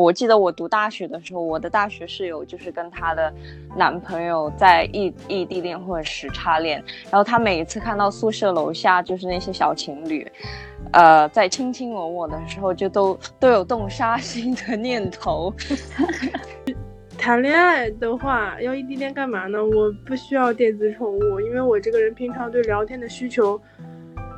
我记得我读大学的时候，我的大学室友就是跟她的男朋友在异异地恋或者时差恋，然后她每一次看到宿舍楼下就是那些小情侣，呃，在卿卿我我的时候，就都都有动杀心的念头。谈恋爱的话，要异地恋干嘛呢？我不需要电子宠物，因为我这个人平常对聊天的需求。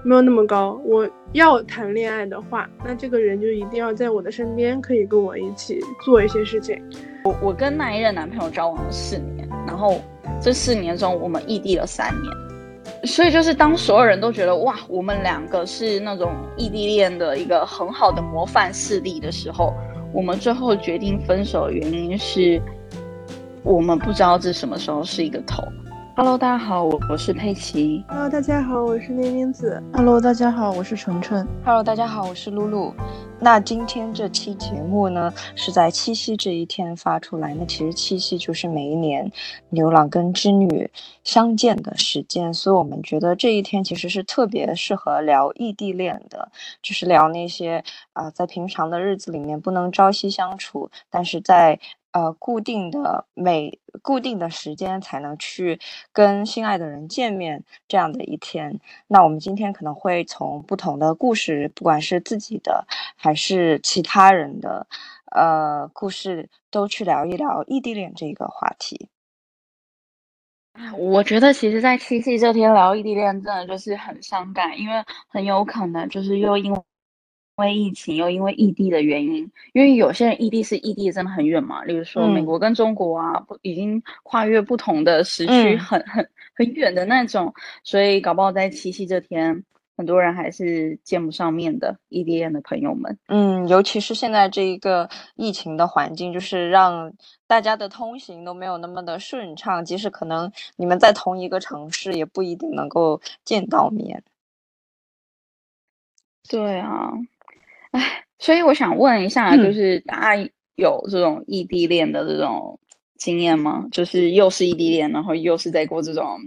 没有那么高。我要谈恋爱的话，那这个人就一定要在我的身边，可以跟我一起做一些事情。我我跟那一任男朋友交往了四年，然后这四年中我们异地了三年，所以就是当所有人都觉得哇，我们两个是那种异地恋的一个很好的模范事例的时候，我们最后决定分手的原因是，我们不知道这什么时候是一个头。Hello，大家好，我我是佩奇。Hello，大家好，我是念念子。Hello，大家好，我是纯纯。Hello，大家好，我是露露。那今天这期节目呢，是在七夕这一天发出来。那其实七夕就是每一年牛郎跟织女相见的时间，所以我们觉得这一天其实是特别适合聊异地恋的，就是聊那些啊，在平常的日子里面不能朝夕相处，但是在。呃，固定的每固定的时间才能去跟心爱的人见面，这样的一天。那我们今天可能会从不同的故事，不管是自己的还是其他人的，呃，故事都去聊一聊异地恋这个话题。我觉得其实，在七夕这天聊异地恋，真的就是很伤感，因为很有可能就是又因为为。因为疫情，又因为异地的原因，因为有些人异地是异地真的很远嘛，例如说美国跟中国啊，不已经跨越不同的时区，很很很远的那种，所以搞不好在七夕这天，很多人还是见不上面的异地恋的朋友们。嗯，尤其是现在这一个疫情的环境，就是让大家的通行都没有那么的顺畅，即使可能你们在同一个城市，也不一定能够见到面。对啊。哎，所以我想问一下，就是大家有这种异地恋的这种经验吗？就是又是异地恋，然后又是在过这种，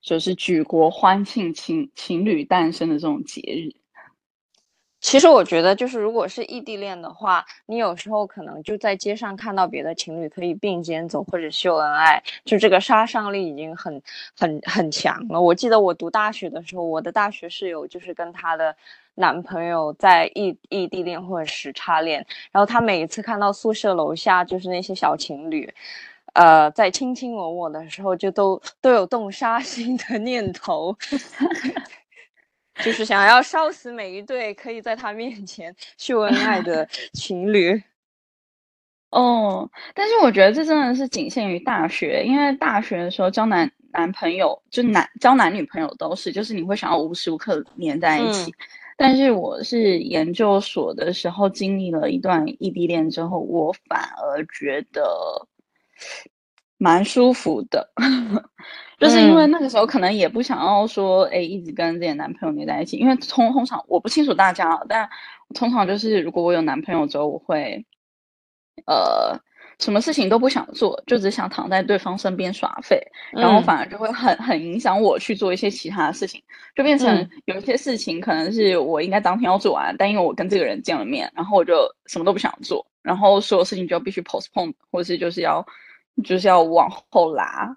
就是举国欢庆情情侣诞生的这种节日。其实我觉得，就是如果是异地恋的话，你有时候可能就在街上看到别的情侣可以并肩走或者秀恩爱，就这个杀伤力已经很很很强了。我记得我读大学的时候，我的大学室友就是跟他的。男朋友在异异地恋或者时差恋，然后他每一次看到宿舍楼下就是那些小情侣，呃，在卿卿我我的时候，就都都有动杀心的念头，就是想要烧死每一对可以在他面前秀恩爱的 情侣。哦，但是我觉得这真的是仅限于大学，因为大学的时候交男男朋友，就男交男女朋友都是，就是你会想要无时无刻黏在一起。但是我是研究所的时候经历了一段异地恋之后，我反而觉得蛮舒服的，就是因为那个时候可能也不想要说，哎，一直跟自己男朋友黏在一起，因为通通常我不清楚大家，但通常就是如果我有男朋友之后，我会呃。什么事情都不想做，就只想躺在对方身边耍废，然后反而就会很很影响我去做一些其他的事情，就变成有一些事情可能是我应该当天要做完，但因为我跟这个人见了面，然后我就什么都不想做，然后所有事情就必须 postpone，或是就是要就是要往后拉。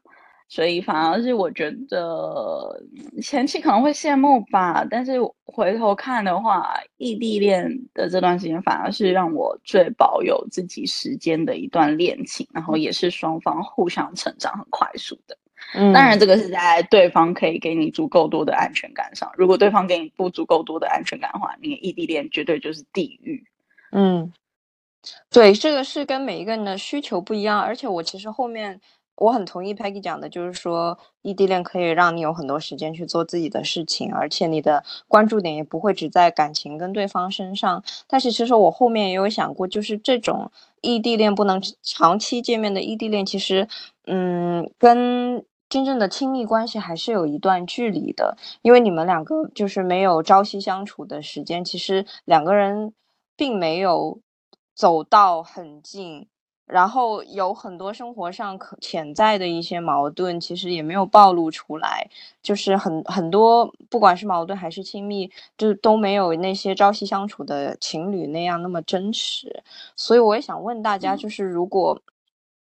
所以反而是我觉得前期可能会羡慕吧，但是回头看的话，异地恋的这段时间反而是让我最保有自己时间的一段恋情，然后也是双方互相成长很快速的。嗯，当然这个是在对方可以给你足够多的安全感上，如果对方给你不足够多的安全感的话，你异地恋绝对就是地狱。嗯，对，这个是跟每一个人的需求不一样，而且我其实后面。我很同意 Peggy 讲的，就是说异地恋可以让你有很多时间去做自己的事情，而且你的关注点也不会只在感情跟对方身上。但是其实我后面也有想过，就是这种异地恋不能长期见面的异地恋，其实，嗯，跟真正的亲密关系还是有一段距离的，因为你们两个就是没有朝夕相处的时间，其实两个人并没有走到很近。然后有很多生活上可潜在的一些矛盾，其实也没有暴露出来，就是很很多，不管是矛盾还是亲密，就都没有那些朝夕相处的情侣那样那么真实。所以我也想问大家，就是如果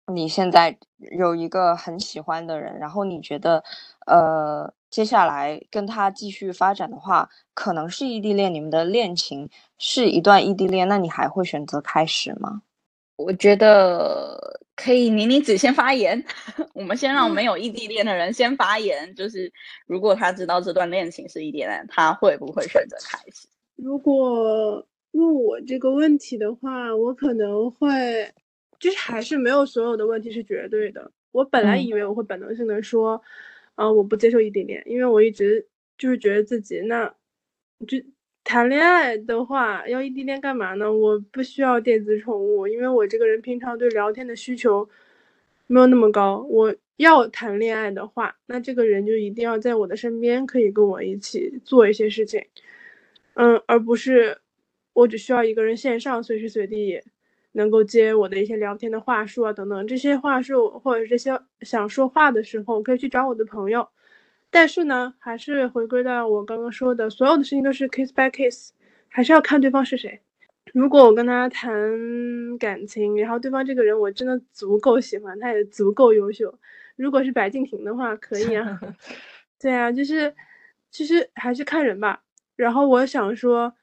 你现在有一个很喜欢的人，然后你觉得，呃，接下来跟他继续发展的话，可能是异地恋，你们的恋情是一段异地恋，那你还会选择开始吗？我觉得可以，妮妮子先发言。我们先让没有异地恋的人先发言，就是如果他知道这段恋情是异地恋，他会不会选择开始？如果问我这个问题的话，我可能会，就是还是没有所有的问题是绝对的。我本来以为我会本能性的说，啊，我不接受异地恋，因为我一直就是觉得自己那，就。谈恋爱的话，要异地恋干嘛呢？我不需要电子宠物，因为我这个人平常对聊天的需求没有那么高。我要谈恋爱的话，那这个人就一定要在我的身边，可以跟我一起做一些事情，嗯，而不是我只需要一个人线上随时随地能够接我的一些聊天的话术啊等等，这些话术或者这些想说话的时候，可以去找我的朋友。但是呢，还是回归到我刚刚说的，所有的事情都是 case by case，还是要看对方是谁。如果我跟他谈感情，然后对方这个人我真的足够喜欢，他也足够优秀。如果是白敬亭的话，可以啊。对啊，就是其实还是看人吧。然后我想说，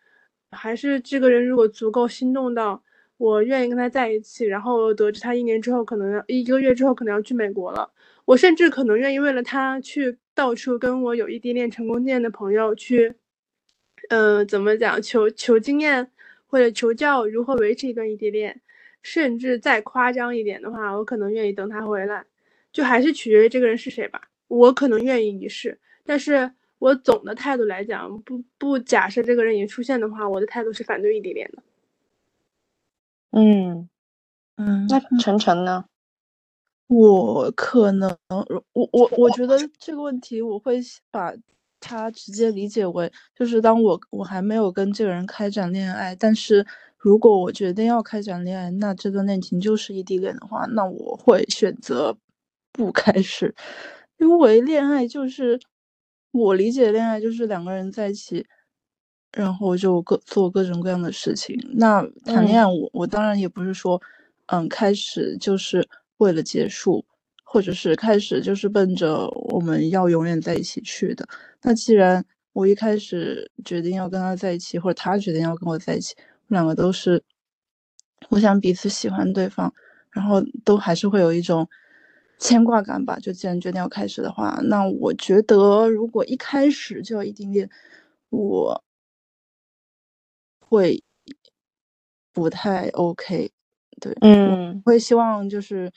还是这个人如果足够心动到我愿意跟他在一起，然后得知他一年之后可能要一个月之后可能要去美国了，我甚至可能愿意为了他去。到处跟我有异地恋成功经验的朋友去，嗯，怎么讲求求经验或者求教如何维持一段异地恋，甚至再夸张一点的话，我可能愿意等他回来，就还是取决于这个人是谁吧。我可能愿意一试，但是我总的态度来讲，不不假设这个人已经出现的话，我的态度是反对异地恋的。嗯。嗯，那。晨晨呢？我可能，我我我觉得这个问题，我会把它直接理解为，就是当我我还没有跟这个人开展恋爱，但是如果我决定要开展恋爱，那这段恋情就是异地恋的话，那我会选择不开始，因为恋爱就是我理解恋爱就是两个人在一起，然后就各做各种各样的事情。那谈恋爱，我我当然也不是说，嗯，开始就是。为了结束，或者是开始就是奔着我们要永远在一起去的。那既然我一开始决定要跟他在一起，或者他决定要跟我在一起，我们两个都是互相彼此喜欢对方，然后都还是会有一种牵挂感吧。就既然决定要开始的话，那我觉得如果一开始就要一点点，我会不太 OK。对，嗯，会希望就是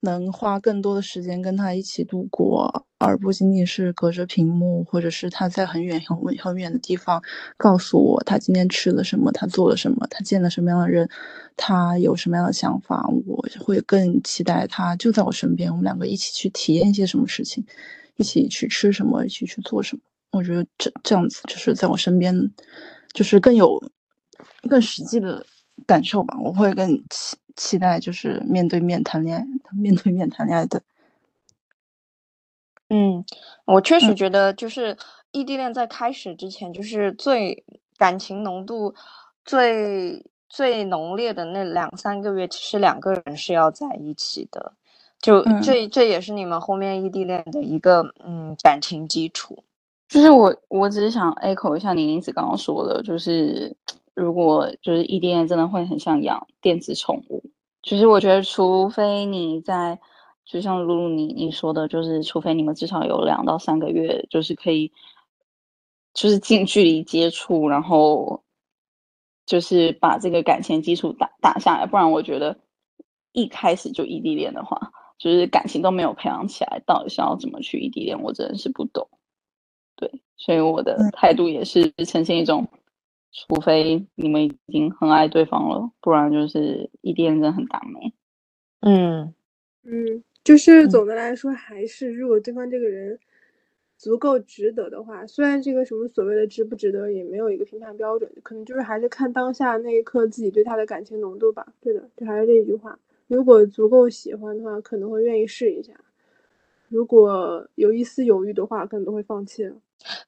能花更多的时间跟他一起度过，而不仅仅是隔着屏幕，或者是他在很远很很远的地方告诉我他今天吃了什么，他做了什么，他见了什么样的人，他有什么样的想法。我会更期待他就在我身边，我们两个一起去体验一些什么事情，一起去吃什么，一起去做什么。我觉得这这样子就是在我身边，就是更有更实际的。感受吧，我会更期期待，就是面对面谈恋爱，面对面谈恋爱的。嗯，我确实觉得，就是异地恋在开始之前，就是最感情浓度最最浓烈的那两三个月，其实两个人是要在一起的。就这这也是你们后面异地恋的一个嗯感情基础。就是我我只是想 echo 一下你妮子刚刚说的，就是。如果就是异地恋，真的会很像养电子宠物。其实我觉得，除非你在，就像露露你你说的，就是除非你们至少有两到三个月，就是可以，就是近距离接触，然后就是把这个感情基础打打下来。不然，我觉得一开始就异地恋的话，就是感情都没有培养起来，到底是要怎么去异地恋，我真的是不懂。对，所以我的态度也是呈现一种。除非你们已经很爱对方了，不然就是异地恋真的很倒霉。嗯嗯，就是总的来说，还是如果对方这个人足够值得的话，虽然这个什么所谓的值不值得也没有一个评判标准，可能就是还是看当下那一刻自己对他的感情浓度吧。对的，就还是这一句话，如果足够喜欢的话，可能会愿意试一下；如果有一丝犹豫的话，可能都会放弃了。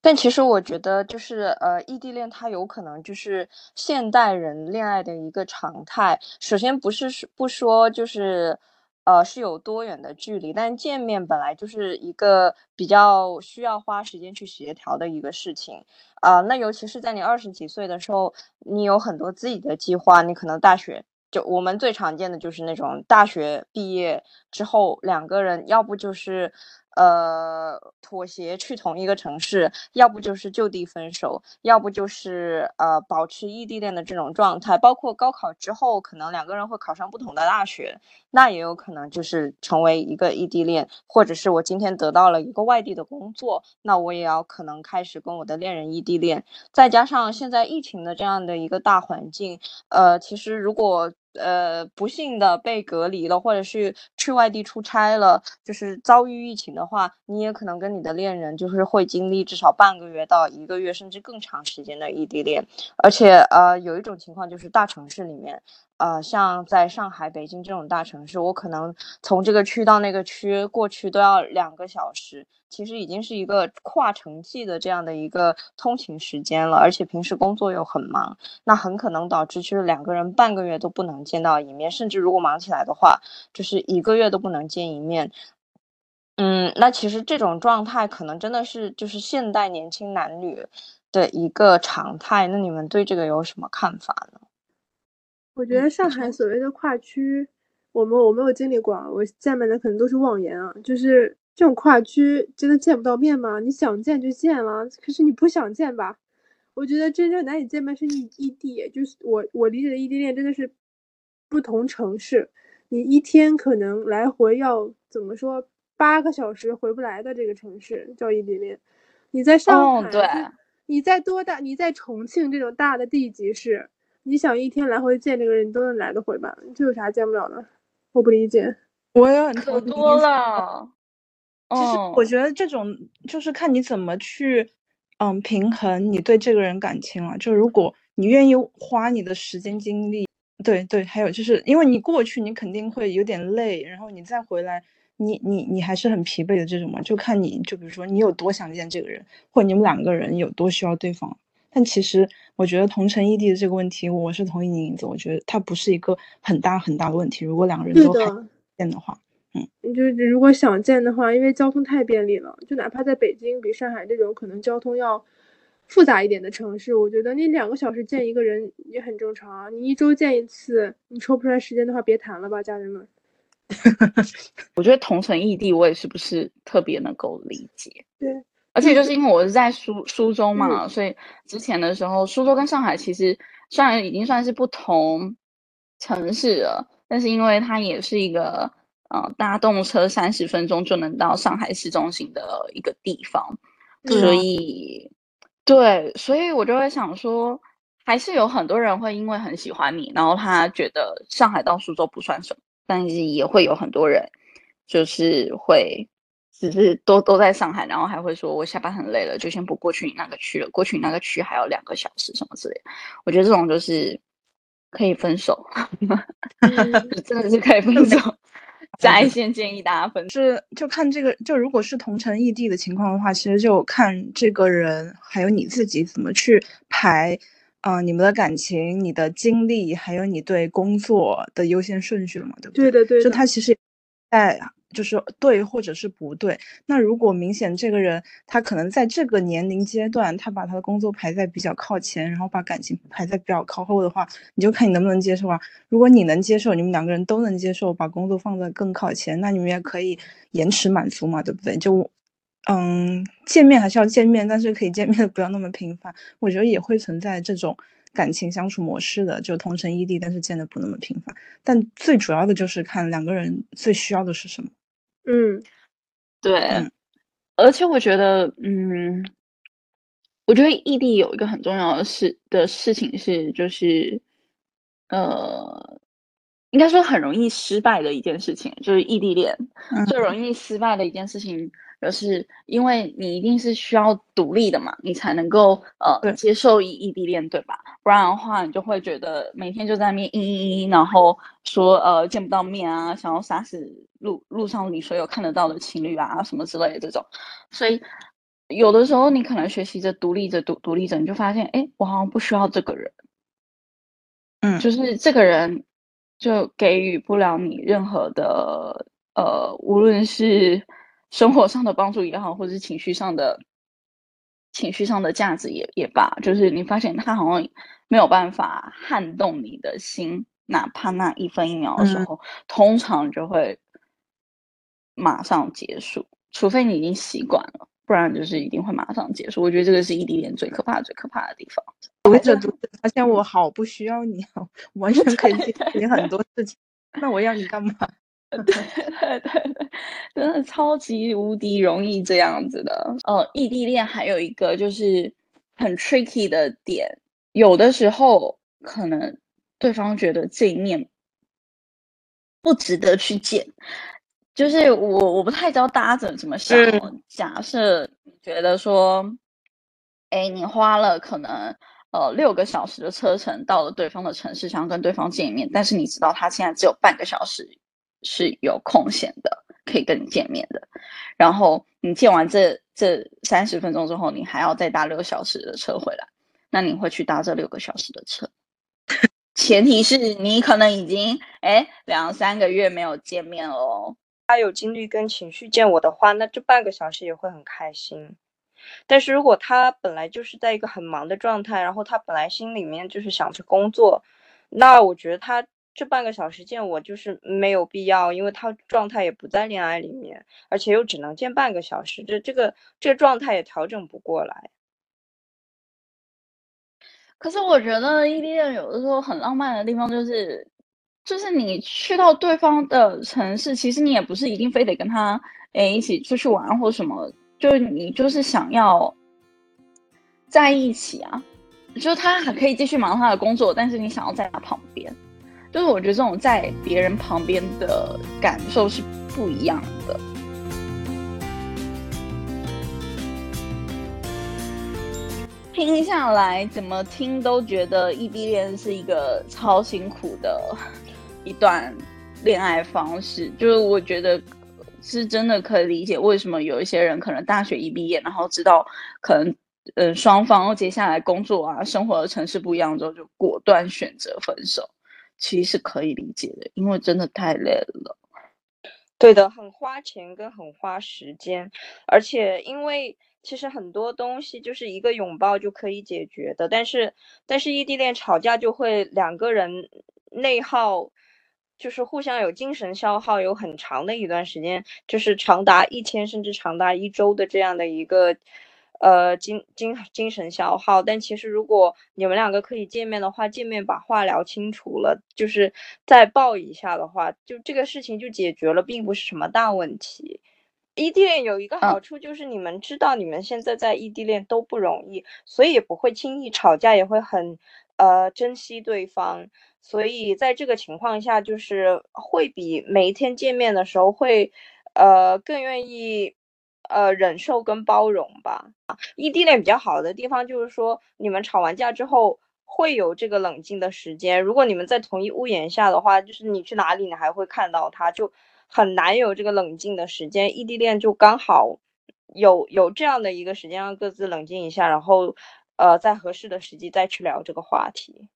但其实我觉得，就是呃，异地恋它有可能就是现代人恋爱的一个常态。首先不是不说，就是呃是有多远的距离，但见面本来就是一个比较需要花时间去协调的一个事情啊。那尤其是在你二十几岁的时候，你有很多自己的计划，你可能大学就我们最常见的就是那种大学毕业之后，两个人要不就是。呃，妥协去同一个城市，要不就是就地分手，要不就是呃保持异地恋的这种状态。包括高考之后，可能两个人会考上不同的大学，那也有可能就是成为一个异地恋，或者是我今天得到了一个外地的工作，那我也要可能开始跟我的恋人异地恋。再加上现在疫情的这样的一个大环境，呃，其实如果。呃，不幸的被隔离了，或者是去外地出差了，就是遭遇疫情的话，你也可能跟你的恋人就是会经历至少半个月到一个月，甚至更长时间的异地恋。而且，呃，有一种情况就是大城市里面。呃，像在上海、北京这种大城市，我可能从这个区到那个区过去都要两个小时，其实已经是一个跨城际的这样的一个通勤时间了。而且平时工作又很忙，那很可能导致就是两个人半个月都不能见到一面，甚至如果忙起来的话，就是一个月都不能见一面。嗯，那其实这种状态可能真的是就是现代年轻男女的一个常态。那你们对这个有什么看法呢？我觉得上海所谓的跨区，我们我没有经历过，我见面的可能都是妄言啊。就是这种跨区真的见不到面吗？你想见就见了，可是你不想见吧？我觉得真正难以见面是异异地，就是我我理解的异地恋真的是不同城市，你一天可能来回要怎么说八个小时回不来的这个城市叫异地恋。你在上海，对，你在多大？你在重庆这种大的地级市。你想一天来回见这个人，你都能来得回吧？这有啥见不了的？我不理解。我也很可多了。其实我觉得这种就是看你怎么去，嗯，平衡你对这个人感情了。就如果你愿意花你的时间精力，对对，还有就是因为你过去你肯定会有点累，然后你再回来，你你你还是很疲惫的这种嘛。就看你就比如说你有多想见这个人，或者你们两个人有多需要对方。但其实，我觉得同城异地的这个问题，我是同意宁子。我觉得它不是一个很大很大的问题。如果两个人都还见的话，嗯，就是如果想见的话，因为交通太便利了，就哪怕在北京，比上海这种可能交通要复杂一点的城市，我觉得你两个小时见一个人也很正常啊。你一周见一次，你抽不出来时间的话，别谈了吧，家人们。我觉得同城异地，我也是不是特别能够理解。对。而且就是因为我是在苏苏州嘛，所以之前的时候，苏州跟上海其实虽然已经算是不同城市了，但是因为它也是一个呃搭动车三十分钟就能到上海市中心的一个地方，所以对，所以我就会想说，还是有很多人会因为很喜欢你，然后他觉得上海到苏州不算什么，但是也会有很多人就是会。只是都都在上海，然后还会说我下班很累了，就先不过去你那个区了。过去你那个区还有两个小时什么之类，我觉得这种就是可以分手，真的是可以分手。在线建议大家分，是就看这个，就如果是同城异地的情况的话，其实就看这个人还有你自己怎么去排，啊，你们的感情、你的精力，还有你对工作的优先顺序了嘛？对不对？对的，对的。就他其实，在。就是对，或者是不对。那如果明显这个人他可能在这个年龄阶段，他把他的工作排在比较靠前，然后把感情排在比较靠后的话，你就看你能不能接受啊。如果你能接受，你们两个人都能接受，把工作放在更靠前，那你们也可以延迟满足嘛，对不对？就嗯，见面还是要见面，但是可以见面的不要那么频繁。我觉得也会存在这种。感情相处模式的就同城异地，但是见的不那么频繁。但最主要的就是看两个人最需要的是什么。嗯，对，而且我觉得，嗯，我觉得异地有一个很重要的事的事情是，就是，呃，应该说很容易失败的一件事情，就是异地恋。最容。易失败的一件事情，就是因为你一定是需要独立的嘛，你才能够呃接受异异地恋，对吧？不然的话，你就会觉得每天就在那边嘤嘤嘤，然后说呃见不到面啊，想要杀死路路上你所有看得到的情侣啊什么之类的这种。所以有的时候你可能学习着独立着独独立着，你就发现哎，我好像不需要这个人，嗯，就是这个人就给予不了你任何的。呃，无论是生活上的帮助也好，或者是情绪上的情绪上的价值也也罢，就是你发现他好像没有办法撼动你的心，哪怕那一分一秒的时候，通常就会马上结束，除非你已经习惯了，不然就是一定会马上结束。我觉得这个是异地恋最可怕、最可怕的地方。读着读着，发现我好不需要你啊，完全可以解决很多事情，那我要你干嘛？对对对对，真的超级无敌容易这样子的。呃，异地恋还有一个就是很 tricky 的点，有的时候可能对方觉得这一面不值得去见。就是我我不太知道大家怎怎么想。假设你觉得说，哎，你花了可能呃六个小时的车程到了对方的城市，想要跟对方见一面，但是你知道他现在只有半个小时。是有空闲的，可以跟你见面的。然后你见完这这三十分钟之后，你还要再搭六个小时的车回来，那你会去搭这六个小时的车？前提是你可能已经哎两三个月没有见面了哦。他有精力跟情绪见我的话，那这半个小时也会很开心。但是如果他本来就是在一个很忙的状态，然后他本来心里面就是想着工作，那我觉得他。这半个小时见我就是没有必要，因为他状态也不在恋爱里面，而且又只能见半个小时，这这个这个状态也调整不过来。可是我觉得异地恋有的时候很浪漫的地方就是，就是你去到对方的城市，其实你也不是一定非得跟他哎一起出去玩或什么，就是你就是想要在一起啊，就是他还可以继续忙他的工作，但是你想要在他旁边。就是我觉得这种在别人旁边的感受是不一样的。听下来，怎么听都觉得异地恋是一个超辛苦的一段恋爱方式。就是我觉得是真的可以理解为什么有一些人可能大学一毕业，然后知道可能呃双方接下来工作啊、生活的城市不一样之后，就果断选择分手。其实是可以理解的，因为真的太累了。对的，很花钱跟很花时间，而且因为其实很多东西就是一个拥抱就可以解决的，但是但是异地恋吵架就会两个人内耗，就是互相有精神消耗，有很长的一段时间，就是长达一天甚至长达一周的这样的一个。呃，精精精神消耗，但其实如果你们两个可以见面的话，见面把话聊清楚了，就是再抱一下的话，就这个事情就解决了，并不是什么大问题。异地恋有一个好处就是你们知道你们现在在异地恋都不容易，所以也不会轻易吵架，也会很呃珍惜对方，所以在这个情况下，就是会比每一天见面的时候会呃更愿意。呃，忍受跟包容吧。异地恋比较好的地方就是说，你们吵完架之后会有这个冷静的时间。如果你们在同一屋檐下的话，就是你去哪里，你还会看到他，就很难有这个冷静的时间。异地恋就刚好有有这样的一个时间，让各自冷静一下，然后呃，在合适的时机再去聊这个话题。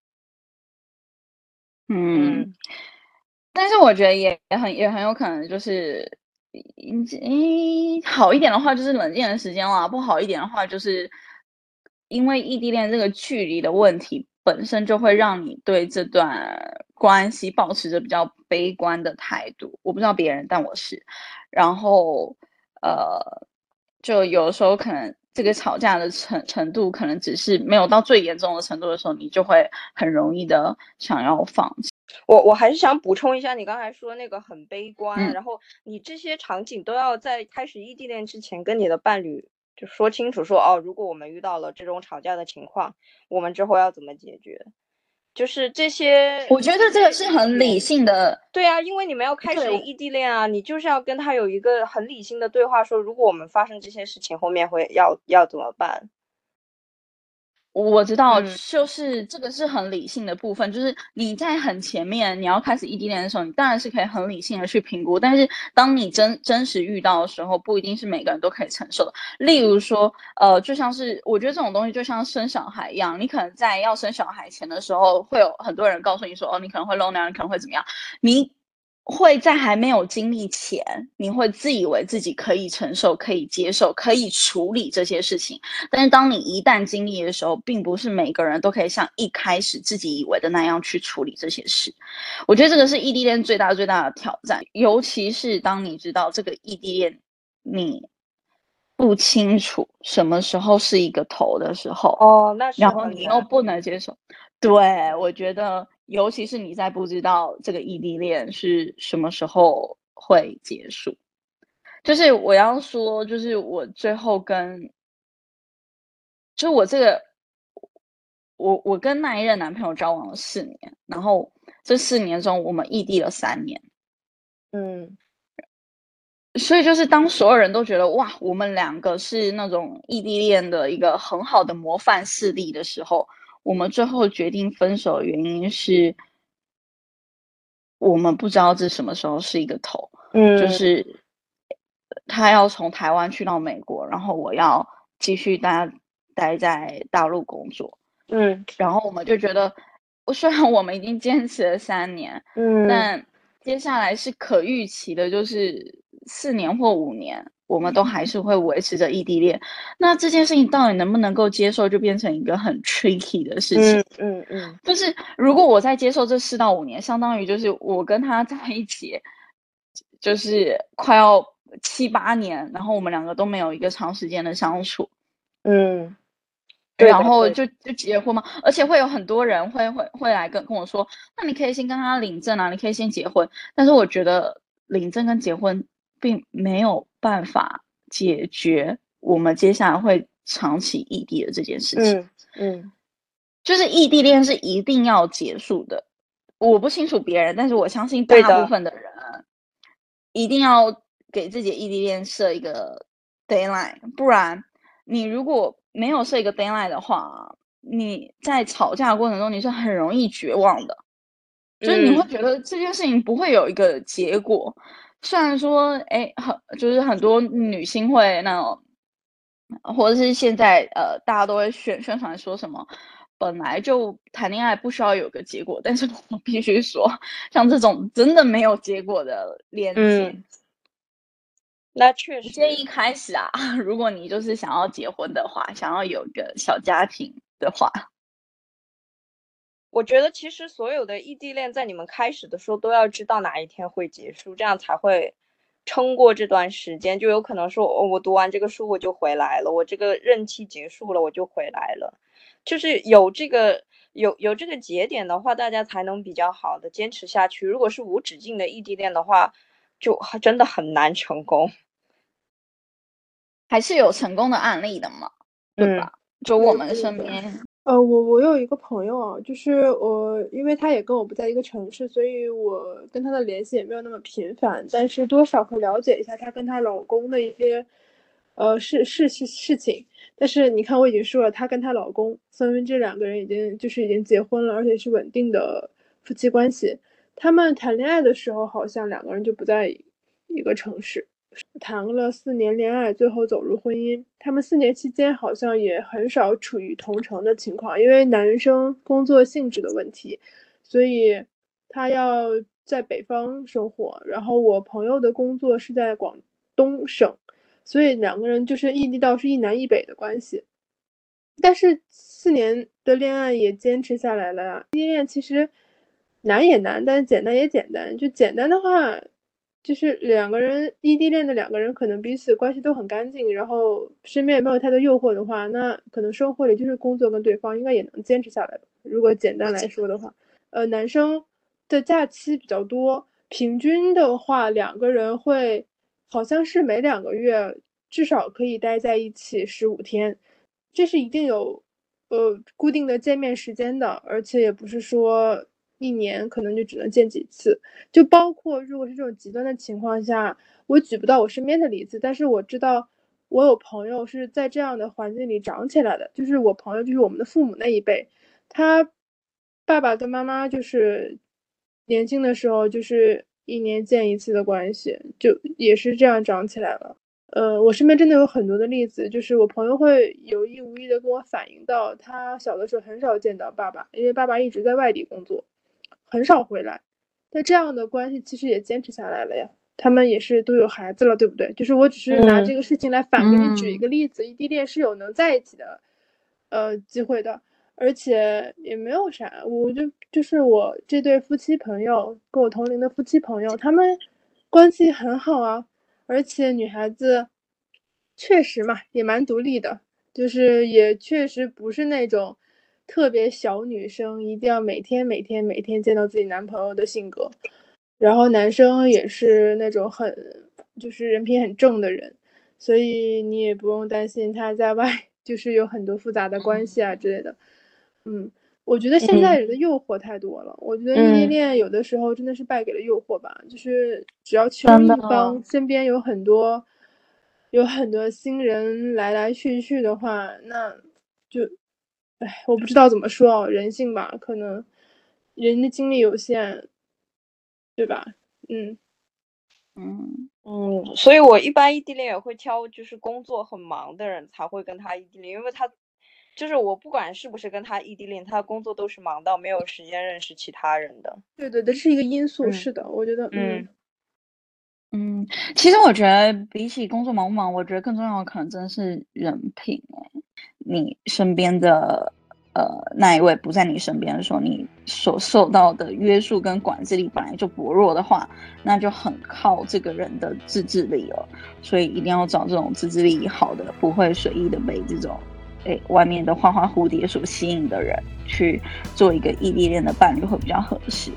嗯，但是我觉得也也很也很有可能就是。嗯，好一点的话就是冷静的时间啦，不好一点的话就是因为异地恋这个距离的问题本身就会让你对这段关系保持着比较悲观的态度。我不知道别人，但我是。然后，呃，就有时候可能这个吵架的程程度可能只是没有到最严重的程度的时候，你就会很容易的想要放弃。我我还是想补充一下，你刚才说那个很悲观，然后你这些场景都要在开始异地恋之前跟你的伴侣就说清楚，说哦，如果我们遇到了这种吵架的情况，我们之后要怎么解决？就是这些，我觉得这个是很理性的。对啊，因为你们要开始异地恋啊，你就是要跟他有一个很理性的对话，说如果我们发生这些事情，后面会要要怎么办？我知道，就是这个是很理性的部分，就是你在很前面你要开始异地恋的时候，你当然是可以很理性的去评估，但是当你真真实遇到的时候，不一定是每个人都可以承受的。例如说，呃，就像是我觉得这种东西就像生小孩一样，你可能在要生小孩前的时候，会有很多人告诉你说，哦，你可能会 lonely，你可能会怎么样，你。会在还没有经历前，你会自以为自己可以承受、可以接受、可以处理这些事情。但是当你一旦经历的时候，并不是每个人都可以像一开始自己以为的那样去处理这些事。我觉得这个是异地恋最大最大的挑战，尤其是当你知道这个异地恋你不清楚什么时候是一个头的时候，哦，那然后你又不能接受。对，我觉得。尤其是你在不知道这个异地恋是什么时候会结束，就是我要说，就是我最后跟，就我这个，我我跟那一任男朋友交往了四年，然后这四年中我们异地了三年，嗯，所以就是当所有人都觉得哇，我们两个是那种异地恋的一个很好的模范事例的时候。我们最后决定分手的原因是，我们不知道这什么时候是一个头。嗯，就是他要从台湾去到美国，然后我要继续待待在大陆工作。嗯，然后我们就觉得，虽然我们已经坚持了三年，嗯，但接下来是可预期的，就是四年或五年。我们都还是会维持着异地恋，那这件事情到底能不能够接受，就变成一个很 tricky 的事情。嗯嗯，就是如果我在接受这四到五年，相当于就是我跟他在一起，就是快要七八年，然后我们两个都没有一个长时间的相处。嗯，然后就就结婚嘛？而且会有很多人会会会来跟跟我说，那你可以先跟他领证啊，你可以先结婚。但是我觉得领证跟结婚。并没有办法解决我们接下来会长期异地的这件事情。嗯，就是异地恋是一定要结束的。我不清楚别人，但是我相信大部分的人一定要给自己的异地恋设一个 deadline，不然你如果没有设一个 deadline 的话，你在吵架过程中你是很容易绝望的，就是你会觉得这件事情不会有一个结果。虽然说，哎，很就是很多女性会那种，或者是现在呃，大家都会宣宣传说什么，本来就谈恋爱不需要有个结果，但是 我必须说，像这种真的没有结果的恋情，那确实建议开始啊，如果你就是想要结婚的话，想要有一个小家庭的话。我觉得其实所有的异地恋在你们开始的时候都要知道哪一天会结束，这样才会撑过这段时间。就有可能说，哦，我读完这个书我就回来了，我这个任期结束了我就回来了，就是有这个有有这个节点的话，大家才能比较好的坚持下去。如果是无止境的异地恋的话，就真的很难成功。还是有成功的案例的嘛，对吧？就我们身边。呃，我我有一个朋友啊，就是我，因为他也跟我不在一个城市，所以我跟他的联系也没有那么频繁，但是多少会了解一下她跟她老公的一些，呃，事事事事情。但是你看，我已经说了，她跟她老公，说明这两个人已经就是已经结婚了，而且是稳定的夫妻关系。他们谈恋爱的时候，好像两个人就不在一个城市。谈了四年恋爱，最后走入婚姻。他们四年期间好像也很少处于同城的情况，因为男生工作性质的问题，所以他要在北方生活。然后我朋友的工作是在广东省，所以两个人就是异地到是一南一北的关系。但是四年的恋爱也坚持下来了呀。异地恋其实难也难，但简单也简单。就简单的话。就是两个人异地恋的两个人，可能彼此关系都很干净，然后身边也没有太多诱惑的话，那可能生活里就是工作跟对方应该也能坚持下来如果简单来说的话，呃，男生的假期比较多，平均的话两个人会好像是每两个月至少可以待在一起十五天，这是一定有呃固定的见面时间的，而且也不是说一年可能就只能见几次。就包括如果是这种极端的情况下，我举不到我身边的例子，但是我知道我有朋友是在这样的环境里长起来的，就是我朋友就是我们的父母那一辈，他爸爸跟妈妈就是年轻的时候就是一年见一次的关系，就也是这样长起来了。呃，我身边真的有很多的例子，就是我朋友会有意无意的跟我反映到，他小的时候很少见到爸爸，因为爸爸一直在外地工作，很少回来。那这样的关系其实也坚持下来了呀，他们也是都有孩子了，对不对？就是我只是拿这个事情来反给你举一个例子，异地恋是有能在一起的，呃，机会的，而且也没有啥，我就就是我这对夫妻朋友，跟我同龄的夫妻朋友，他们关系很好啊。而且女孩子确实嘛，也蛮独立的，就是也确实不是那种特别小女生，一定要每天每天每天见到自己男朋友的性格。然后男生也是那种很就是人品很正的人，所以你也不用担心他在外就是有很多复杂的关系啊之类的。嗯。我觉得现在人的诱惑太多了，我觉得异地恋有的时候真的是败给了诱惑吧。就是只要其中一方身边有很多有很多新人来来去去的话，那就，哎，我不知道怎么说哦，人性吧，可能人的精力有限，对吧？嗯嗯嗯，所以我一般异地恋也会挑就是工作很忙的人才会跟他异地恋，因为他。就是我不管是不是跟他异地恋，他的工作都是忙到没有时间认识其他人的。对对，这是一个因素，是的，我觉得，嗯嗯，嗯其实我觉得比起工作忙不忙，我觉得更重要的可能真的是人品。哎，你身边的呃那一位不在你身边的时候，你所受到的约束跟管制力本来就薄弱的话，那就很靠这个人的自制力了。所以一定要找这种自制力好的，不会随意的被这种。被外面的花花蝴蝶所吸引的人，去做一个异地恋的伴侣会比较合适。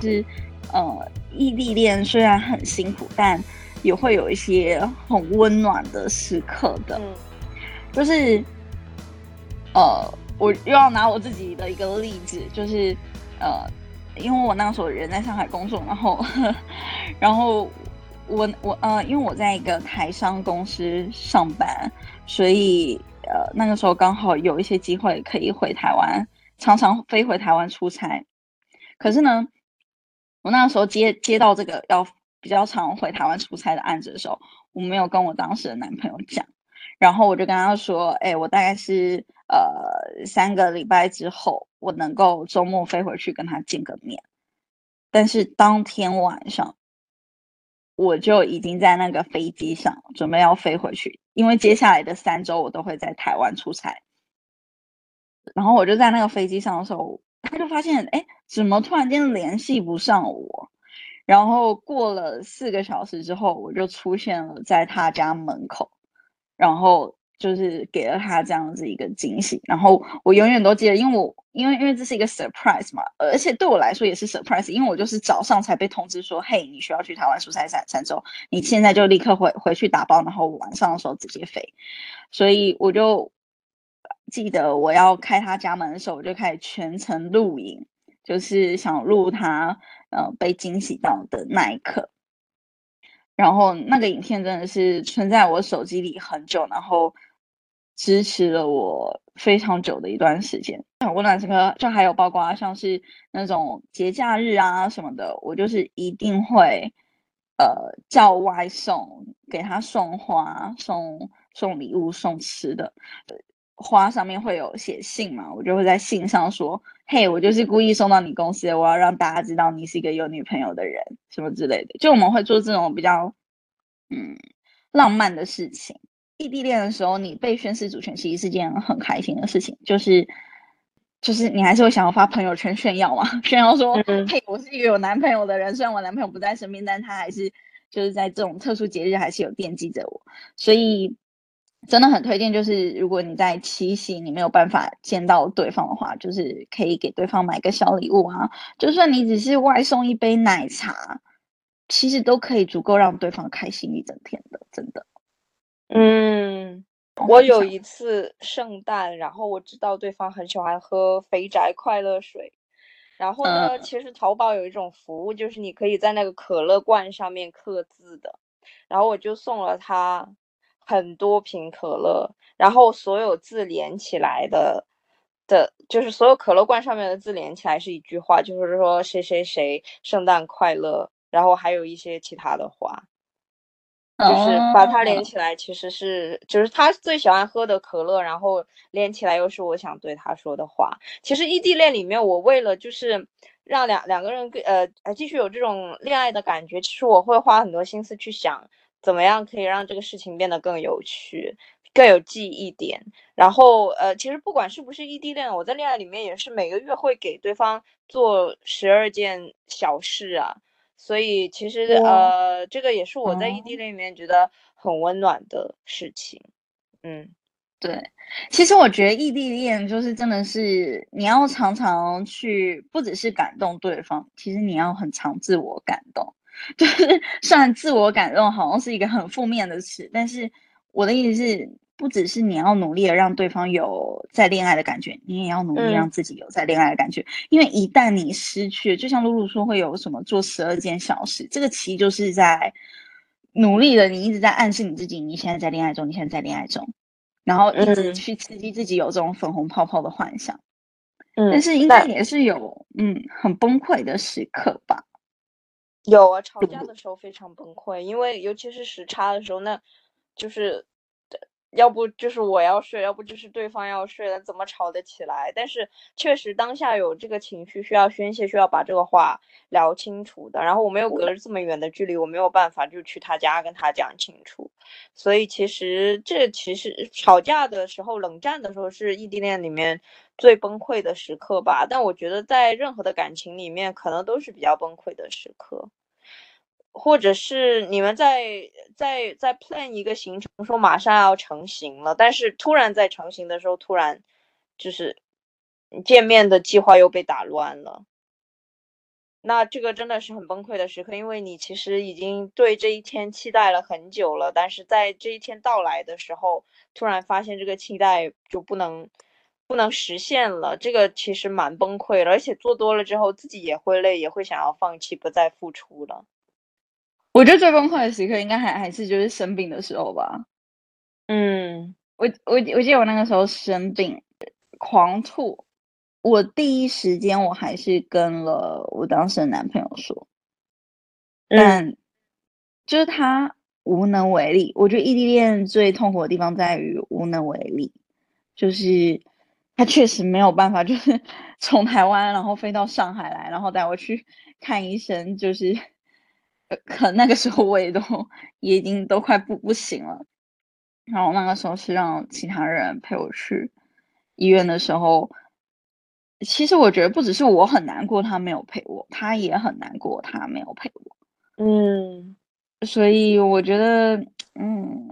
是，呃，异地恋虽然很辛苦，但也会有一些很温暖的时刻的。嗯，就是，呃，我又要拿我自己的一个例子，就是，呃。因为我那个时候人在上海工作，然后，然后我我呃，因为我在一个台商公司上班，所以呃那个时候刚好有一些机会可以回台湾，常常飞回台湾出差。可是呢，我那个时候接接到这个要比较常回台湾出差的案子的时候，我没有跟我当时的男朋友讲，然后我就跟他说：“哎，我大概是。”呃，三个礼拜之后，我能够周末飞回去跟他见个面。但是当天晚上，我就已经在那个飞机上准备要飞回去，因为接下来的三周我都会在台湾出差。然后我就在那个飞机上的时候，他就发现，哎，怎么突然间联系不上我？然后过了四个小时之后，我就出现了在他家门口，然后。就是给了他这样子一个惊喜，然后我永远都记得，因为我因为因为这是一个 surprise 嘛，而且对我来说也是 surprise，因为我就是早上才被通知说，嘿，你需要去台湾出差三三周，你现在就立刻回回去打包，然后晚上的时候直接飞，所以我就记得我要开他家门的时候，我就开始全程录影，就是想录他呃被惊喜到的那一刻，然后那个影片真的是存在我手机里很久，然后。支持了我非常久的一段时间，很温暖。这个就还有包括像是那种节假日啊什么的，我就是一定会呃叫外送，给他送花、送送礼物、送吃的。花上面会有写信嘛，我就会在信上说：“嘿，我就是故意送到你公司的，我要让大家知道你是一个有女朋友的人，什么之类的。”就我们会做这种比较嗯浪漫的事情。异地恋的时候，你被宣誓主权，其实是件很开心的事情。就是，就是你还是会想要发朋友圈炫耀嘛？炫耀说，嘿，我是一个有男朋友的人。虽然我男朋友不在身边，但他还是就是在这种特殊节日，还是有惦记着我。所以，真的很推荐，就是如果你在七夕你没有办法见到对方的话，就是可以给对方买个小礼物啊，就算你只是外送一杯奶茶，其实都可以足够让对方开心一整天的，真的。嗯，我有一次圣诞，然后我知道对方很喜欢喝肥宅快乐水，然后呢，其实淘宝有一种服务，就是你可以在那个可乐罐上面刻字的，然后我就送了他。很多瓶可乐，然后所有字连起来的的，就是所有可乐罐上面的字连起来是一句话，就是说谁谁谁圣诞快乐，然后还有一些其他的话，就是把它连起来，其实是就是他最喜欢喝的可乐，然后连起来又是我想对他说的话。其实异地恋里面，我为了就是让两两个人呃呃继续有这种恋爱的感觉，其实我会花很多心思去想。怎么样可以让这个事情变得更有趣、更有记忆点？然后，呃，其实不管是不是异地恋，我在恋爱里面也是每个月会给对方做十二件小事啊。所以，其实，呃，这个也是我在异地恋里面觉得很温暖的事情。嗯，对。其实我觉得异地恋就是真的是你要常常去，不只是感动对方，其实你要很常自我感动。就是虽然自我感动好像是一个很负面的词，但是我的意思是，不只是你要努力的让对方有在恋爱的感觉，你也要努力让自己有在恋爱的感觉。因为一旦你失去，就像露露说会有什么做十二件小事，这个其实就是在努力的，你一直在暗示你自己，你现在在恋爱中，你现在在恋爱中，然后一直去刺激自己有这种粉红泡泡的幻想。嗯，但是应该也是有嗯很崩溃的时刻吧。有啊，吵架的时候非常崩溃，因为尤其是时差的时候，那就是，要不就是我要睡，要不就是对方要睡了，怎么吵得起来？但是确实当下有这个情绪需要宣泄，需要把这个话聊清楚的。然后我们又隔着这么远的距离，我没有办法就去他家跟他讲清楚。所以其实这其实吵架的时候，冷战的时候是异地恋里面最崩溃的时刻吧。但我觉得在任何的感情里面，可能都是比较崩溃的时刻。或者是你们在在在 plan 一个行程，说马上要成型了，但是突然在成型的时候，突然就是见面的计划又被打乱了。那这个真的是很崩溃的时刻，因为你其实已经对这一天期待了很久了，但是在这一天到来的时候，突然发现这个期待就不能不能实现了，这个其实蛮崩溃的，而且做多了之后自己也会累，也会想要放弃，不再付出了。我觉得最崩溃的时刻应该还还是就是生病的时候吧。嗯，我我我记得我那个时候生病，狂吐，我第一时间我还是跟了我当时的男朋友说，但就是他无能为力。我觉得异地恋最痛苦的地方在于无能为力，就是他确实没有办法，就是 从台湾然后飞到上海来，然后带我去看医生，就是。可那个时候我也都也已经都快不不行了，然后那个时候是让其他人陪我去医院的时候，其实我觉得不只是我很难过，他没有陪我，他也很难过，他没有陪我。嗯，所以我觉得，嗯，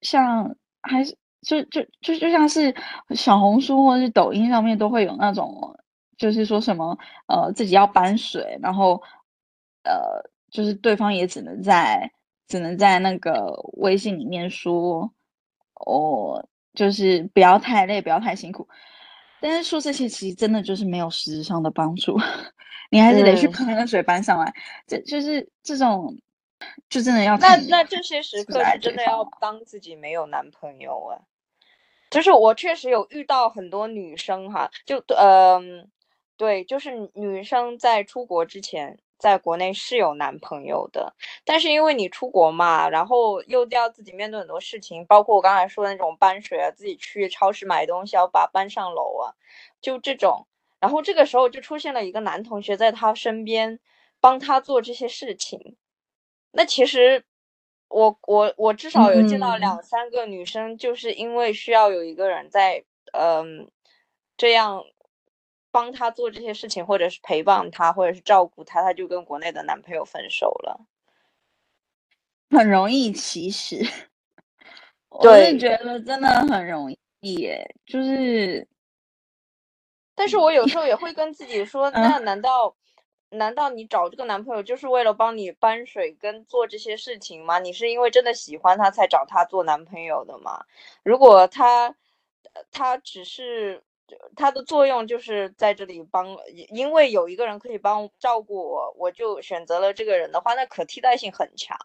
像还是就就就就像是小红书或者是抖音上面都会有那种，就是说什么呃自己要搬水，然后呃。就是对方也只能在只能在那个微信里面说，哦，就是不要太累，不要太辛苦。但是说这些其实真的就是没有实质上的帮助，你还是得去把那个水搬上来。这就是这种，就真的要那那这些时刻是真的要当自己没有男朋友啊。就是我确实有遇到很多女生哈，就嗯，对，就是女生在出国之前。在国内是有男朋友的，但是因为你出国嘛，然后又要自己面对很多事情，包括我刚才说的那种搬水啊，自己去超市买东西要把搬上楼啊，就这种。然后这个时候就出现了一个男同学在他身边帮他做这些事情。那其实我我我至少有见到两三个女生，就是因为需要有一个人在，嗯，这样。帮她做这些事情，或者是陪伴她，或者是照顾她，她就跟国内的男朋友分手了。很容易，其实我是觉得真的很容易耶，就是，但是我有时候也会跟自己说，那难道？难道你找这个男朋友就是为了帮你搬水跟做这些事情吗？你是因为真的喜欢他才找他做男朋友的吗？如果他，他只是他的作用就是在这里帮，因为有一个人可以帮照顾我，我就选择了这个人的话，那可替代性很强。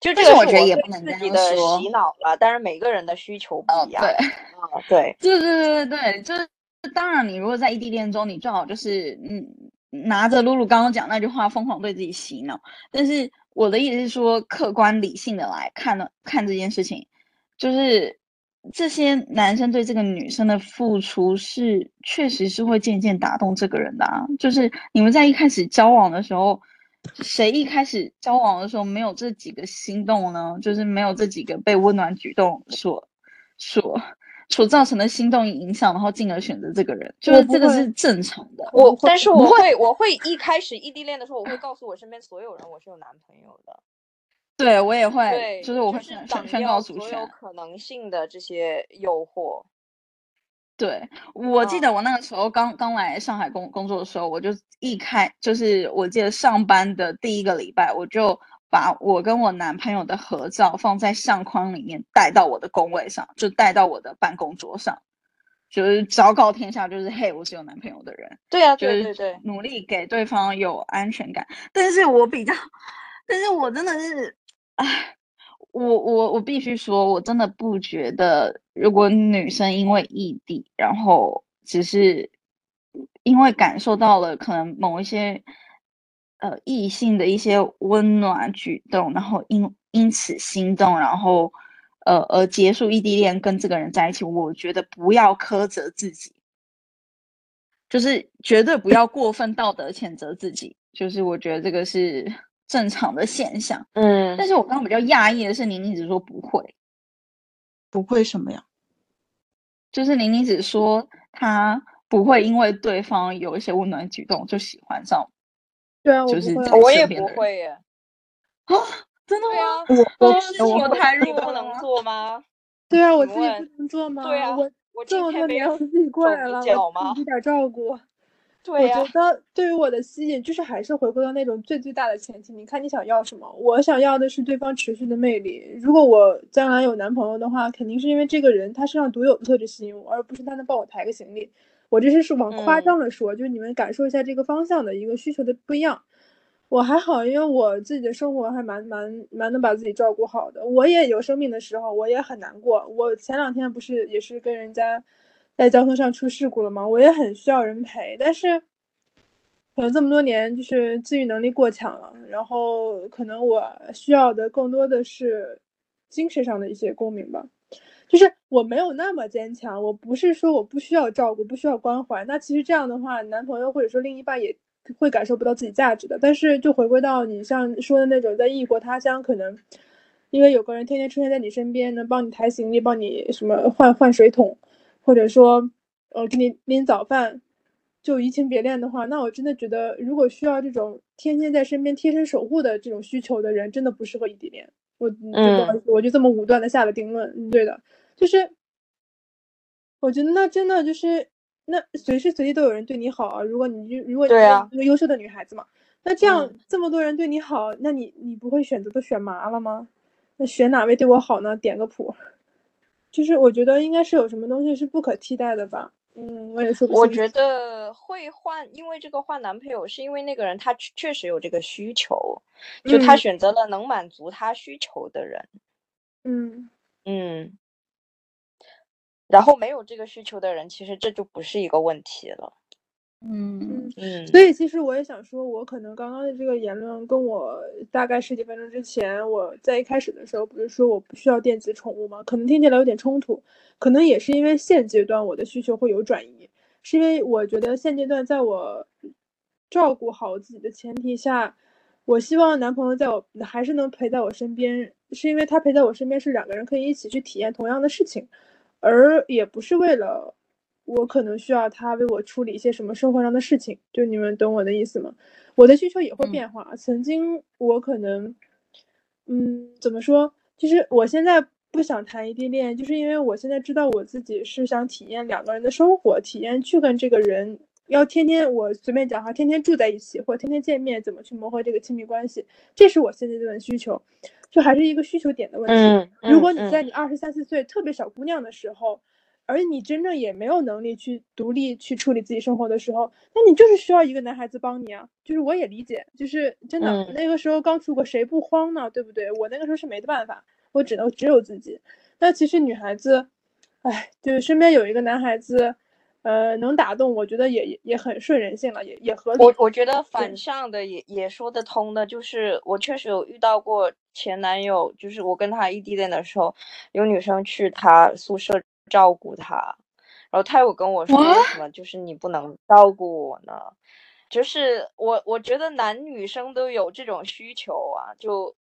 就这个我觉得也不能自己的洗脑了，但是每个人的需求不一样。对，啊，对，对对对对对，就是。当然，你如果在异地恋中，你最好就是嗯，拿着露露刚刚讲那句话，疯狂对自己洗脑。但是我的意思是说，客观理性的来看呢，看这件事情，就是这些男生对这个女生的付出是确实是会渐渐打动这个人的啊。就是你们在一开始交往的时候，谁一开始交往的时候没有这几个心动呢？就是没有这几个被温暖举动所所。所造成的心动影响，然后进而选择这个人，就是这个是正常的。我，但是我会，我会一开始异地恋的时候，我会告诉我身边所有人，我是有男朋友的。对，我也会，对，就是我会宣宣告所有可能性的这些诱惑。对，我记得我那个时候刚刚来上海工工作的时候，我就一开，就是我记得上班的第一个礼拜，我就。把我跟我男朋友的合照放在相框里面，带到我的工位上，就带到我的办公桌上，就是昭告天下，就是嘿，我是有男朋友的人。对啊，对对对，努力给对方有安全感。但是我比较，但是我真的是，唉，我我我必须说，我真的不觉得，如果女生因为异地，然后只是因为感受到了可能某一些。呃，异性的一些温暖举动，然后因因此心动，然后呃而结束异地恋，跟这个人在一起，我觉得不要苛责自己，就是绝对不要过分道德谴责自己，就是我觉得这个是正常的现象。嗯，但是我刚刚比较讶异的是，宁宁只说不会，不会什么呀？就是宁宁只说他不会因为对方有一些温暖举动就喜欢上。对啊，就是我也不会耶。啊，真的吗？我我我太弱不能做吗？对啊，我自己不能做吗？对啊，我我这么多年自己过来了，我一点照顾。对呀，我觉得对于我的吸引，就是还是回归到那种最最大的前提。你看你想要什么？我想要的是对方持续的魅力。如果我将来有男朋友的话，肯定是因为这个人他身上独有的特质吸引我，而不是他能帮我抬个行李。我这是是往夸张了说，就是你们感受一下这个方向的一个需求的不一样。我还好，因为我自己的生活还蛮蛮蛮能把自己照顾好的。我也有生病的时候，我也很难过。我前两天不是也是跟人家在交通上出事故了吗？我也很需要人陪，但是可能这么多年就是自愈能力过强了，然后可能我需要的更多的是精神上的一些共鸣吧。就是我没有那么坚强，我不是说我不需要照顾，不需要关怀。那其实这样的话，男朋友或者说另一半也会感受不到自己价值的。但是就回归到你像说的那种，在异国他乡，可能因为有个人天天出现在你身边，能帮你抬行李，帮你什么换换水桶，或者说呃给你拎早饭，就移情别恋的话，那我真的觉得，如果需要这种天天在身边贴身守护的这种需求的人，真的不适合异地恋。我嗯，我就这么武断的下了定论，对的。就是，我觉得那真的就是，那随时随地都有人对你好啊。如果你就如果你是一个优秀的女孩子嘛，那这样这么多人对你好，那你你不会选择都选麻了吗？那选哪位对我好呢？点个谱。就是我觉得应该是有什么东西是不可替代的吧。嗯，我也说不我觉得会换，因为这个换男朋友是因为那个人他确实有这个需求，就他选择了能满足他需求的人。嗯嗯。然后没有这个需求的人，其实这就不是一个问题了。嗯嗯，所以其实我也想说，我可能刚刚的这个言论，跟我大概十几分钟之前我在一开始的时候不是说我不需要电子宠物吗？可能听起来有点冲突，可能也是因为现阶段我的需求会有转移，是因为我觉得现阶段在我照顾好自己的前提下，我希望男朋友在我还是能陪在我身边，是因为他陪在我身边是两个人可以一起去体验同样的事情。而也不是为了我可能需要他为我处理一些什么生活上的事情，就你们懂我的意思吗？我的需求也会变化。曾经我可能，嗯，怎么说？其实我现在不想谈异地恋，就是因为我现在知道我自己是想体验两个人的生活，体验去跟这个人要天天我随便讲哈，天天住在一起或天天见面，怎么去磨合这个亲密关系，这是我现阶段的需求，就还是一个需求点的问题。嗯，如果你在你二十三四岁特别小姑娘的时候。而你真正也没有能力去独立去处理自己生活的时候，那你就是需要一个男孩子帮你啊。就是我也理解，就是真的那个时候刚出国，谁不慌呢？对不对？我那个时候是没得办法，我只能只有自己。那其实女孩子，哎，就是身边有一个男孩子，呃，能打动，我觉得也也也很顺人性了，也也合理。我我觉得反向的也也说得通的，就是我确实有遇到过前男友，就是我跟他异地恋的时候，有女生去他宿舍。照顾他，然后他有跟我说为什么就是你不能照顾我呢？就是我我觉得男女生都有这种需求啊，就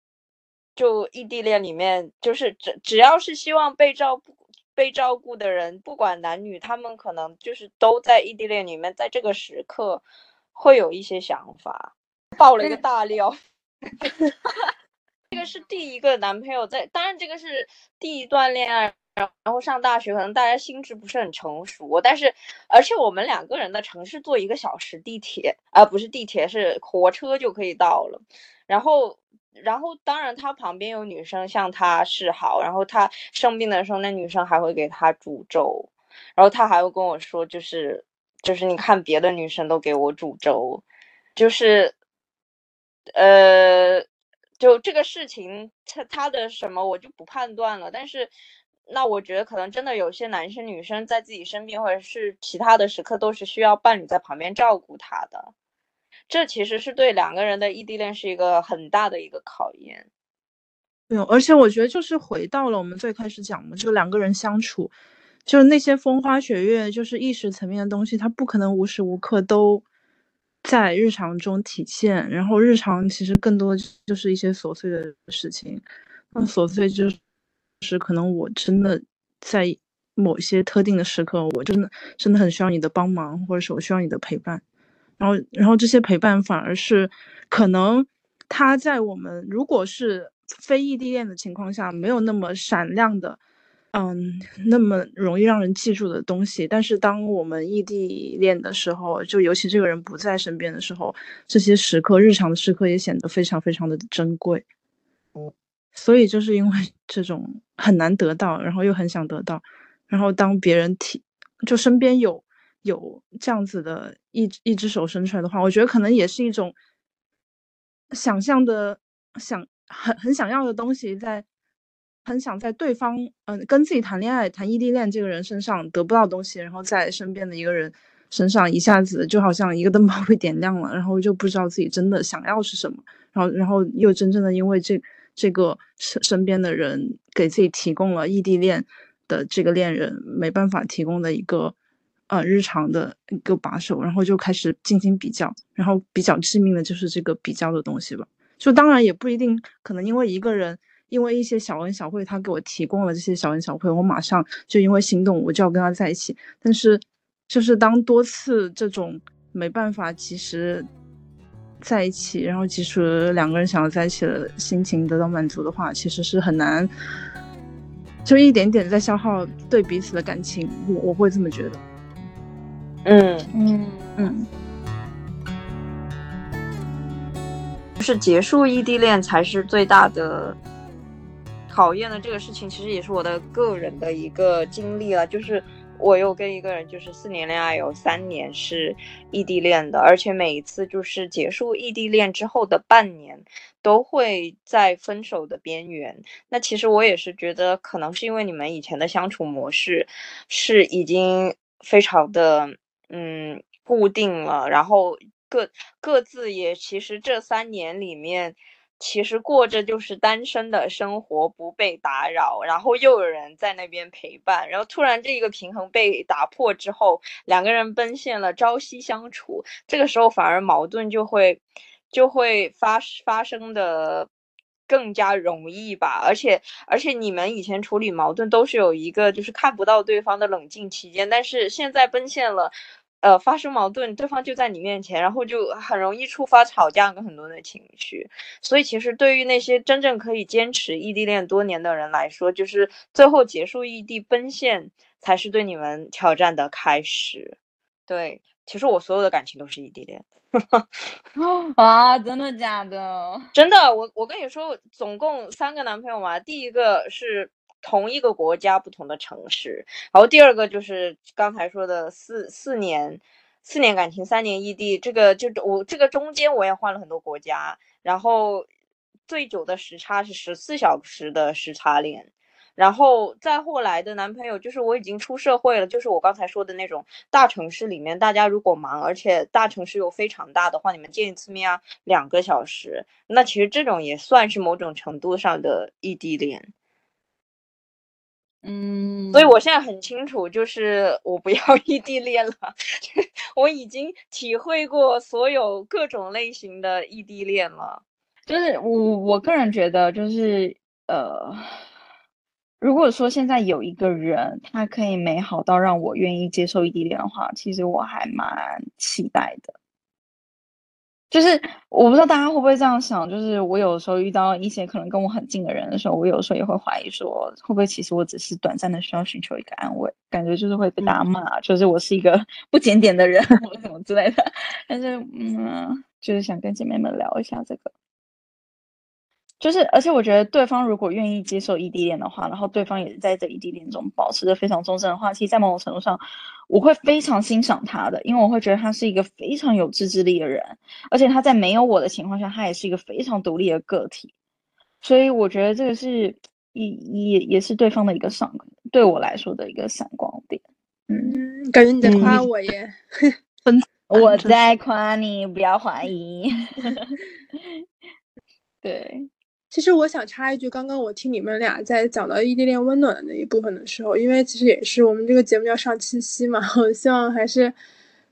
就异地恋里面，就是只只要是希望被照顾被照顾的人，不管男女，他们可能就是都在异地恋里面，在这个时刻会有一些想法。爆了一个大料，这个是第一个男朋友在，当然这个是第一段恋爱。然后上大学，可能大家心智不是很成熟，但是而且我们两个人的城市坐一个小时地铁，啊不是地铁是火车就可以到了。然后，然后当然他旁边有女生向他示好，然后他生病的时候，那女生还会给他煮粥，然后他还会跟我说，就是就是你看别的女生都给我煮粥，就是呃，就这个事情他他的什么我就不判断了，但是。那我觉得可能真的有些男生女生在自己生病或者是其他的时刻都是需要伴侣在旁边照顾他的，这其实是对两个人的异地恋是一个很大的一个考验。对，而且我觉得就是回到了我们最开始讲的，就两个人相处，就是那些风花雪月，就是意识层面的东西，他不可能无时无刻都在日常中体现。然后日常其实更多就是一些琐碎的事情，那琐碎就是。是可能我真的在某些特定的时刻，我真的真的很需要你的帮忙，或者是我需要你的陪伴。然后，然后这些陪伴反而是可能他在我们如果是非异地恋的情况下，没有那么闪亮的，嗯，那么容易让人记住的东西。但是当我们异地恋的时候，就尤其这个人不在身边的时候，这些时刻，日常的时刻也显得非常非常的珍贵。所以就是因为 这种很难得到，然后又很想得到，然后当别人提，就身边有有这样子的一一只手伸出来的话，我觉得可能也是一种想象的想很很想要的东西，在很想在对方嗯跟自己谈恋爱谈异地恋这个人身上得不到东西，然后在身边的一个人身上一下子就好像一个灯泡被点亮了，然后就不知道自己真的想要是什么，然后然后又真正的因为这。这个身身边的人给自己提供了异地恋的这个恋人没办法提供的一个呃日常的一个把手，然后就开始进行比较，然后比较致命的就是这个比较的东西吧。就当然也不一定，可能因为一个人因为一些小恩小惠，他给我提供了这些小恩小惠，我马上就因为心动我就要跟他在一起。但是就是当多次这种没办法及时。在一起，然后即使两个人想要在一起的心情得到满足的话，其实是很难，就一点点在消耗对彼此的感情。我我会这么觉得。嗯嗯嗯，就是结束异地恋才是最大的考验的这个事情，其实也是我的个人的一个经历了，就是。我有跟一个人就是四年恋爱，有三年是异地恋的，而且每一次就是结束异地恋之后的半年，都会在分手的边缘。那其实我也是觉得，可能是因为你们以前的相处模式是已经非常的嗯固定了，然后各各自也其实这三年里面。其实过着就是单身的生活，不被打扰，然后又有人在那边陪伴，然后突然这个平衡被打破之后，两个人奔现了，朝夕相处，这个时候反而矛盾就会就会发发生的更加容易吧，而且而且你们以前处理矛盾都是有一个就是看不到对方的冷静期间，但是现在奔现了。呃发生矛盾，对方就在你面前，然后就很容易触发吵架跟很多的情绪。所以其实对于那些真正可以坚持异地恋多年的人来说，就是最后结束异地奔现，才是对你们挑战的开始。对，其实我所有的感情都是异地恋。啊，真的假的？真的，我我跟你说，总共三个男朋友嘛，第一个是。同一个国家不同的城市，然后第二个就是刚才说的四四年，四年感情三年异地，这个就我这个中间我也换了很多国家，然后最久的时差是十四小时的时差恋，然后再后来的男朋友就是我已经出社会了，就是我刚才说的那种大城市里面，大家如果忙，而且大城市又非常大的话，你们见一次面啊两个小时，那其实这种也算是某种程度上的异地恋。嗯，所以我现在很清楚，就是我不要 异地恋了。我已经体会过所有各种类型的异地恋了。就是我我个人觉得，就是呃，如果说现在有一个人，他可以美好到让我愿意接受异地恋的话，其实我还蛮期待的。就是我不知道大家会不会这样想，就是我有时候遇到一些可能跟我很近的人的时候，我有时候也会怀疑说，会不会其实我只是短暂的需要寻求一个安慰，感觉就是会被大家骂，就是我是一个不检点的人 或者什么之类的。但是，嗯，就是想跟姐妹们聊一下这个。就是，而且我觉得对方如果愿意接受异地恋的话，然后对方也在这异地恋中保持着非常忠贞的话，其实，在某种程度上，我会非常欣赏他的，因为我会觉得他是一个非常有自制力的人，而且他在没有我的情况下，他也是一个非常独立的个体，所以我觉得这个是也也也是对方的一个闪，对我来说的一个闪光点。嗯，感觉你在夸我耶，我在夸你，不要怀疑。对。其实我想插一句，刚刚我听你们俩在讲到异地恋温暖的那一部分的时候，因为其实也是我们这个节目要上七夕嘛，我希望还是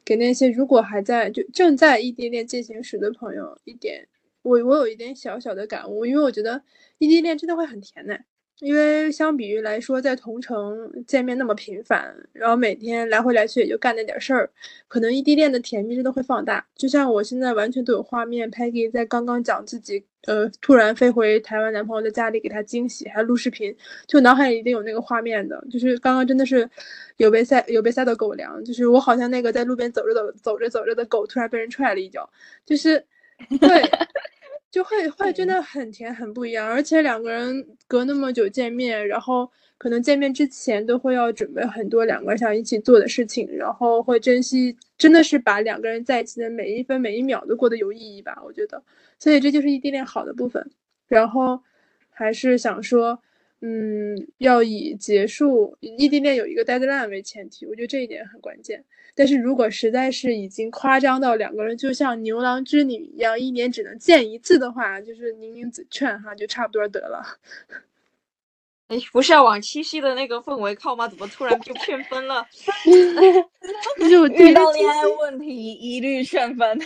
给那些如果还在就正在异地恋进行时的朋友一点，我我有一点小小的感悟，因为我觉得异地恋真的会很甜呢。因为相比于来说，在同城见面那么频繁，然后每天来回来去也就干那点事儿，可能异地恋的甜蜜真的会放大。就像我现在完全都有画面，Peggy 在刚刚讲自己，呃，突然飞回台湾男朋友的家里给他惊喜，还录视频，就脑海里一定有那个画面的。就是刚刚真的是有被塞有被塞到狗粮，就是我好像那个在路边走着走走着走着的狗，突然被人踹了一脚，就是对。就会会真的很甜，很不一样。而且两个人隔那么久见面，然后可能见面之前都会要准备很多两个人想一起做的事情，然后会珍惜，真的是把两个人在一起的每一分每一秒都过得有意义吧。我觉得，所以这就是异地恋好的部分。然后还是想说，嗯，要以结束异地恋有一个 deadline 为前提，我觉得这一点很关键。但是如果实在是已经夸张到两个人就像牛郎织女一样，一年只能见一次的话，就是宁宁子劝哈，就差不多得了。哎，不是要往七夕的那个氛围靠吗？怎么突然就劝分了？就遇到恋爱问题一律劝分。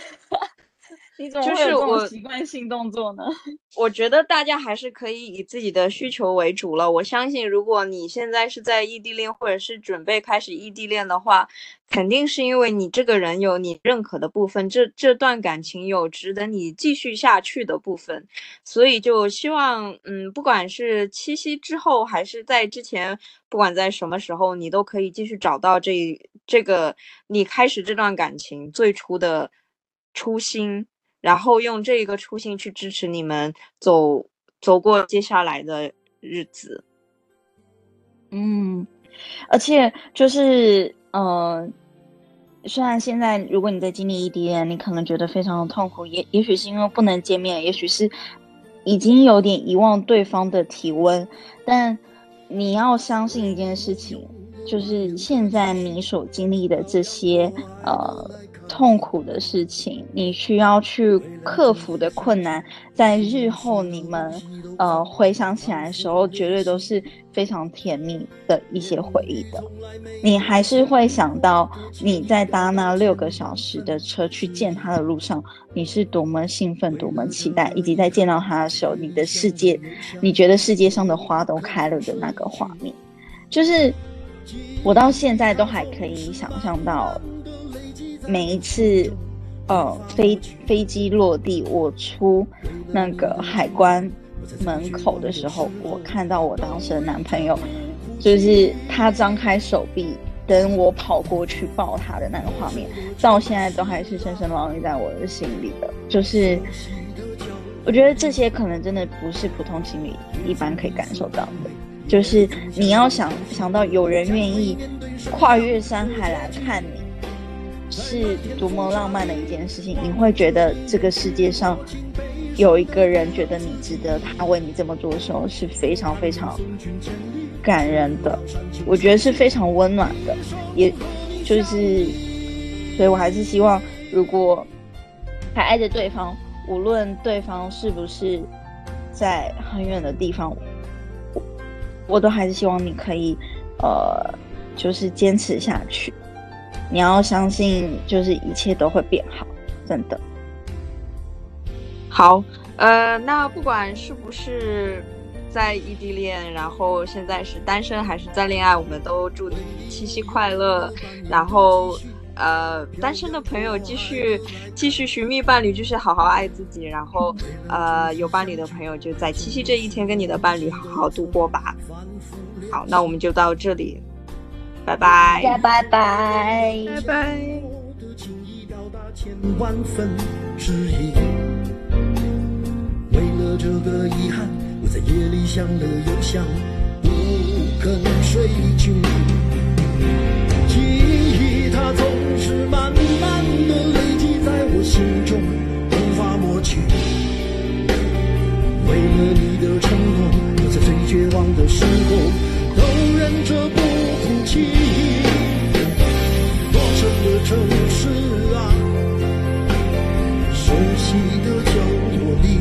你怎么会有这种习惯性动作呢？我觉得大家还是可以以自己的需求为主了。我相信，如果你现在是在异地恋，或者是准备开始异地恋的话，肯定是因为你这个人有你认可的部分，这这段感情有值得你继续下去的部分。所以就希望，嗯，不管是七夕之后，还是在之前，不管在什么时候，你都可以继续找到这这个你开始这段感情最初的初心。然后用这一个初心去支持你们走走过接下来的日子，嗯，而且就是呃，虽然现在如果你在经历异地恋，你可能觉得非常的痛苦，也也许是因为不能见面，也许是已经有点遗忘对方的体温，但你要相信一件事情，就是现在你所经历的这些呃。痛苦的事情，你需要去克服的困难，在日后你们呃回想起来的时候，绝对都是非常甜蜜的一些回忆的。你还是会想到你在搭那六个小时的车去见他的路上，你是多么兴奋、多么期待，以及在见到他的时候，你的世界，你觉得世界上的花都开了的那个画面，就是我到现在都还可以想象到。每一次，呃，飞飞机落地，我出那个海关门口的时候，我看到我当时的男朋友，就是他张开手臂等我跑过去抱他的那个画面，到现在都还是深深烙印在我的心里的。就是我觉得这些可能真的不是普通情侣一般可以感受到的。就是你要想想到有人愿意跨越山海来看你，是多么浪漫的一件事情。你会觉得这个世界上有一个人觉得你值得他为你这么做的时候，是非常非常感人的。我觉得是非常温暖的，也就是，所以我还是希望，如果还爱着对方，无论对方是不是在很远的地方。我都还是希望你可以，呃，就是坚持下去。你要相信，就是一切都会变好，真的。好，呃，那不管是不是在异地恋，然后现在是单身还是在恋爱，我们都祝你七夕快乐。然后。呃，单身的朋友继续继续寻觅伴侣，就是好好爱自己。然后，呃，有伴侣的朋友就在七夕这一天跟你的伴侣好好度过吧。好，那我们就到这里，拜拜，拜拜，拜拜。千万分之一为了这个遗憾，我在夜里想了又想，不肯睡去。记忆它总是慢慢的累积在我心中，无法抹去。为了你的承诺，我在最绝望的时候都忍着不哭泣。陌生的城市啊，熟悉的角落里，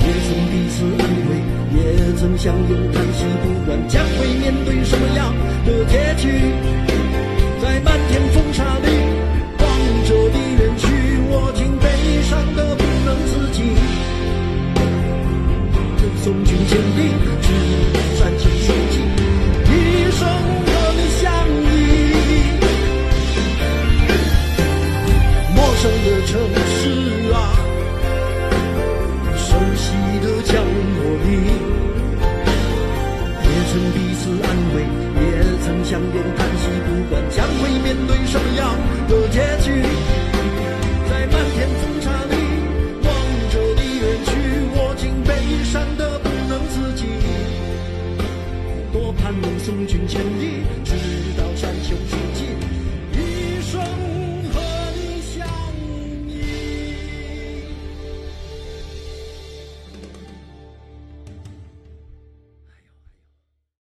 也曾彼此安慰，也曾相拥叹息，不管将会面对什么样的结局。在漫天风沙里，望着你远去，我竟悲伤的不能自己。送君千里，只三生的城市啊，熟悉的角落里，也曾彼此安慰，也曾相拥叹息，不管将会。面对什么样的结局？